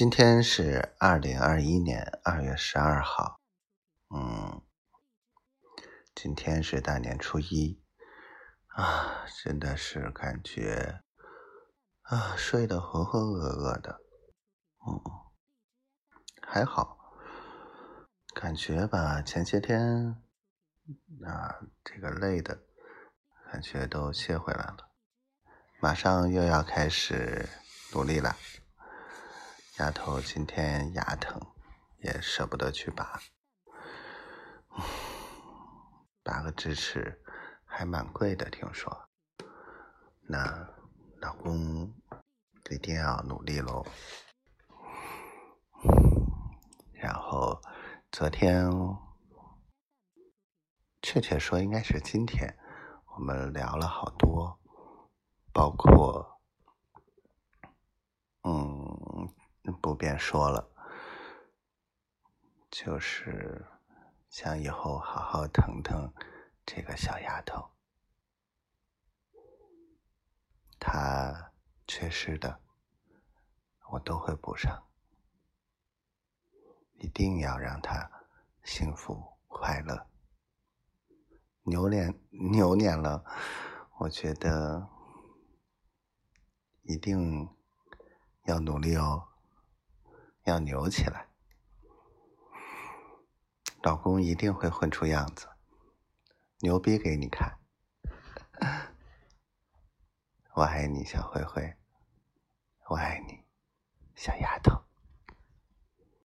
今天是二零二一年二月十二号，嗯，今天是大年初一。啊，真的是感觉啊睡得浑浑噩噩的，嗯，还好，感觉吧前些天啊这个累的感觉都歇回来了，马上又要开始努力了。丫头今天牙疼，也舍不得去拔，拔个智齿还蛮贵的，听说。那老公一定要努力喽。然后昨天，确切说应该是今天，我们聊了好多，包括。不便说了，就是想以后好好疼疼这个小丫头，她缺失的我都会补上，一定要让她幸福快乐。牛年牛年了，我觉得一定要努力哦。要牛起来，老公一定会混出样子，牛逼给你看。我爱你，小灰灰，我爱你，小丫。